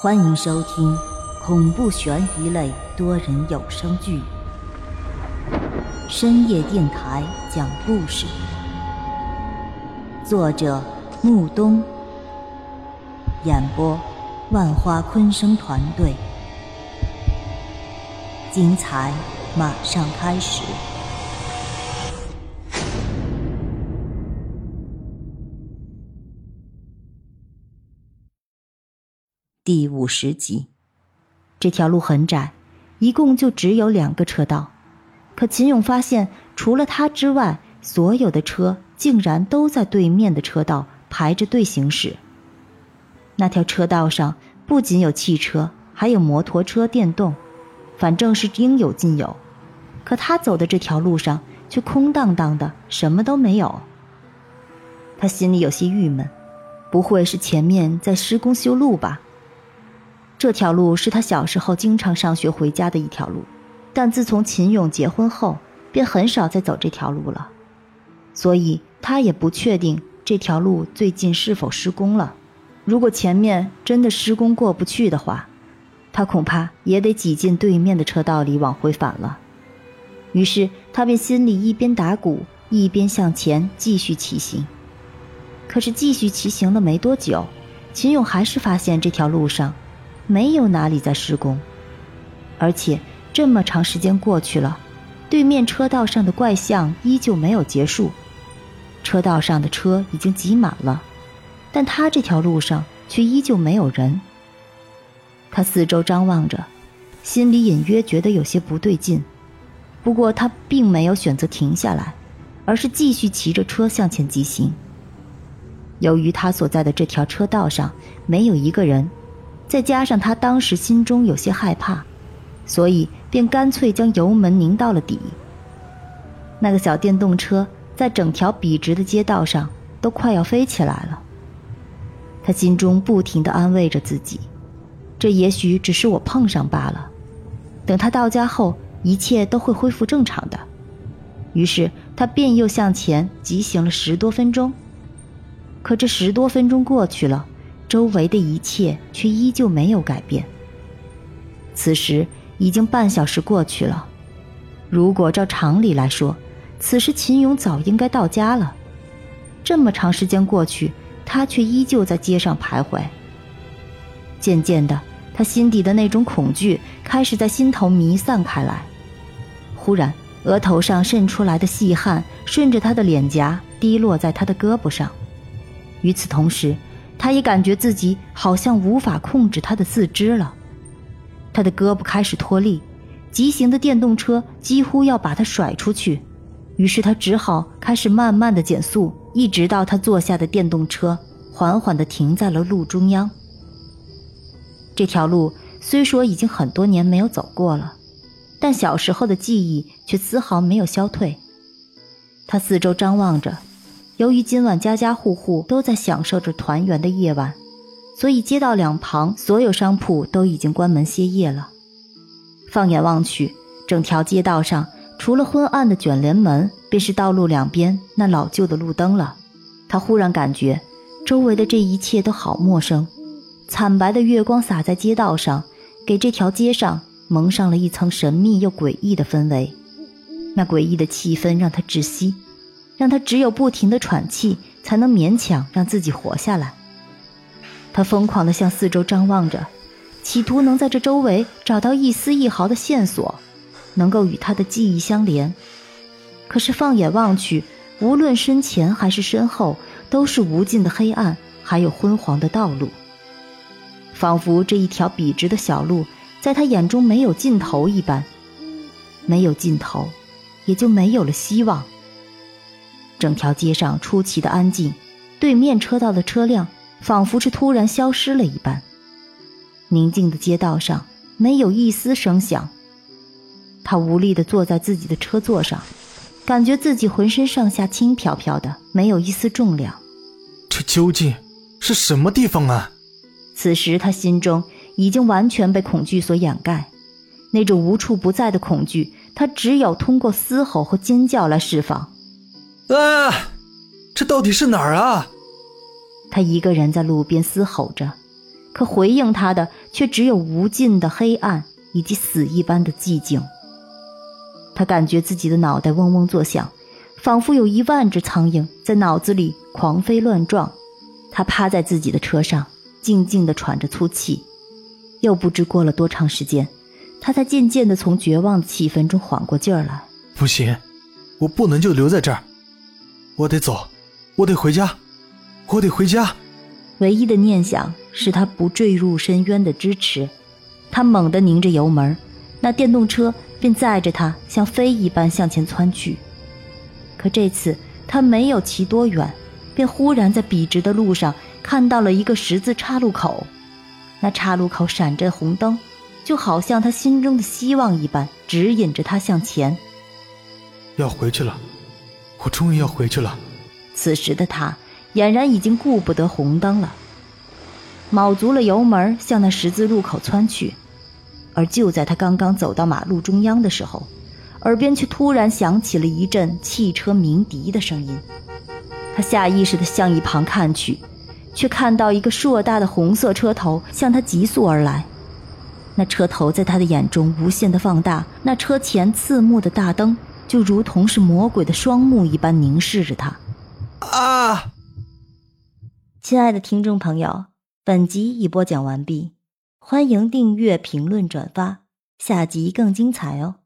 欢迎收听恐怖悬疑类多人有声剧《深夜电台讲故事》，作者木冬，演播万花昆声团队，精彩马上开始。第五十集，这条路很窄，一共就只有两个车道。可秦勇发现，除了他之外，所有的车竟然都在对面的车道排着队行驶。那条车道上不仅有汽车，还有摩托车、电动，反正是应有尽有。可他走的这条路上却空荡荡的，什么都没有。他心里有些郁闷，不会是前面在施工修路吧？这条路是他小时候经常上学回家的一条路，但自从秦勇结婚后，便很少再走这条路了，所以他也不确定这条路最近是否施工了。如果前面真的施工过不去的话，他恐怕也得挤进对面的车道里往回返了。于是他便心里一边打鼓，一边向前继续骑行。可是继续骑行了没多久，秦勇还是发现这条路上。没有哪里在施工，而且这么长时间过去了，对面车道上的怪象依旧没有结束。车道上的车已经挤满了，但他这条路上却依旧没有人。他四周张望着，心里隐约觉得有些不对劲。不过他并没有选择停下来，而是继续骑着车向前疾行。由于他所在的这条车道上没有一个人。再加上他当时心中有些害怕，所以便干脆将油门拧到了底。那个小电动车在整条笔直的街道上都快要飞起来了。他心中不停地安慰着自己：“这也许只是我碰上罢了，等他到家后，一切都会恢复正常的。”于是他便又向前疾行了十多分钟。可这十多分钟过去了。周围的一切却依旧没有改变。此时已经半小时过去了，如果照常理来说，此时秦勇早应该到家了。这么长时间过去，他却依旧在街上徘徊。渐渐的，他心底的那种恐惧开始在心头弥散开来。忽然，额头上渗出来的细汗顺着他的脸颊滴落在他的胳膊上，与此同时。他也感觉自己好像无法控制他的四肢了，他的胳膊开始脱力，急行的电动车几乎要把他甩出去，于是他只好开始慢慢的减速，一直到他坐下的电动车缓缓的停在了路中央。这条路虽说已经很多年没有走过了，但小时候的记忆却丝毫没有消退。他四周张望着。由于今晚家家户户都在享受着团圆的夜晚，所以街道两旁所有商铺都已经关门歇业了。放眼望去，整条街道上除了昏暗的卷帘门，便是道路两边那老旧的路灯了。他忽然感觉周围的这一切都好陌生。惨白的月光洒在街道上，给这条街上蒙上了一层神秘又诡异的氛围。那诡异的气氛让他窒息。让他只有不停的喘气，才能勉强让自己活下来。他疯狂地向四周张望着，企图能在这周围找到一丝一毫的线索，能够与他的记忆相连。可是放眼望去，无论身前还是身后，都是无尽的黑暗，还有昏黄的道路，仿佛这一条笔直的小路，在他眼中没有尽头一般。没有尽头，也就没有了希望。整条街上出奇的安静，对面车道的车辆仿佛是突然消失了一般。宁静的街道上没有一丝声响。他无力地坐在自己的车座上，感觉自己浑身上下轻飘飘的，没有一丝重量。这究竟是什么地方啊？此时他心中已经完全被恐惧所掩盖，那种无处不在的恐惧，他只有通过嘶吼和尖叫来释放。啊！这到底是哪儿啊？他一个人在路边嘶吼着，可回应他的却只有无尽的黑暗以及死一般的寂静。他感觉自己的脑袋嗡嗡作响，仿佛有一万只苍蝇在脑子里狂飞乱撞。他趴在自己的车上，静静地喘着粗气。又不知过了多长时间，他才渐渐地从绝望的气氛中缓过劲儿来。不行，我不能就留在这儿，我得走，我得回家，我得回家。唯一的念想是他不坠入深渊的支持。他猛地拧着油门，那电动车便载着他像飞一般向前窜去。可这次他没有骑多远，便忽然在笔直的路上看到了一个十字岔路口。那岔路口闪着红灯，就好像他心中的希望一般，指引着他向前。要回去了，我终于要回去了。此时的他俨然已经顾不得红灯了，卯足了油门向那十字路口窜去。而就在他刚刚走到马路中央的时候，耳边却突然响起了一阵汽车鸣笛的声音。他下意识地向一旁看去。却看到一个硕大的红色车头向他急速而来，那车头在他的眼中无限的放大，那车前刺目的大灯就如同是魔鬼的双目一般凝视着他。啊！亲爱的听众朋友，本集已播讲完毕，欢迎订阅、评论、转发，下集更精彩哦。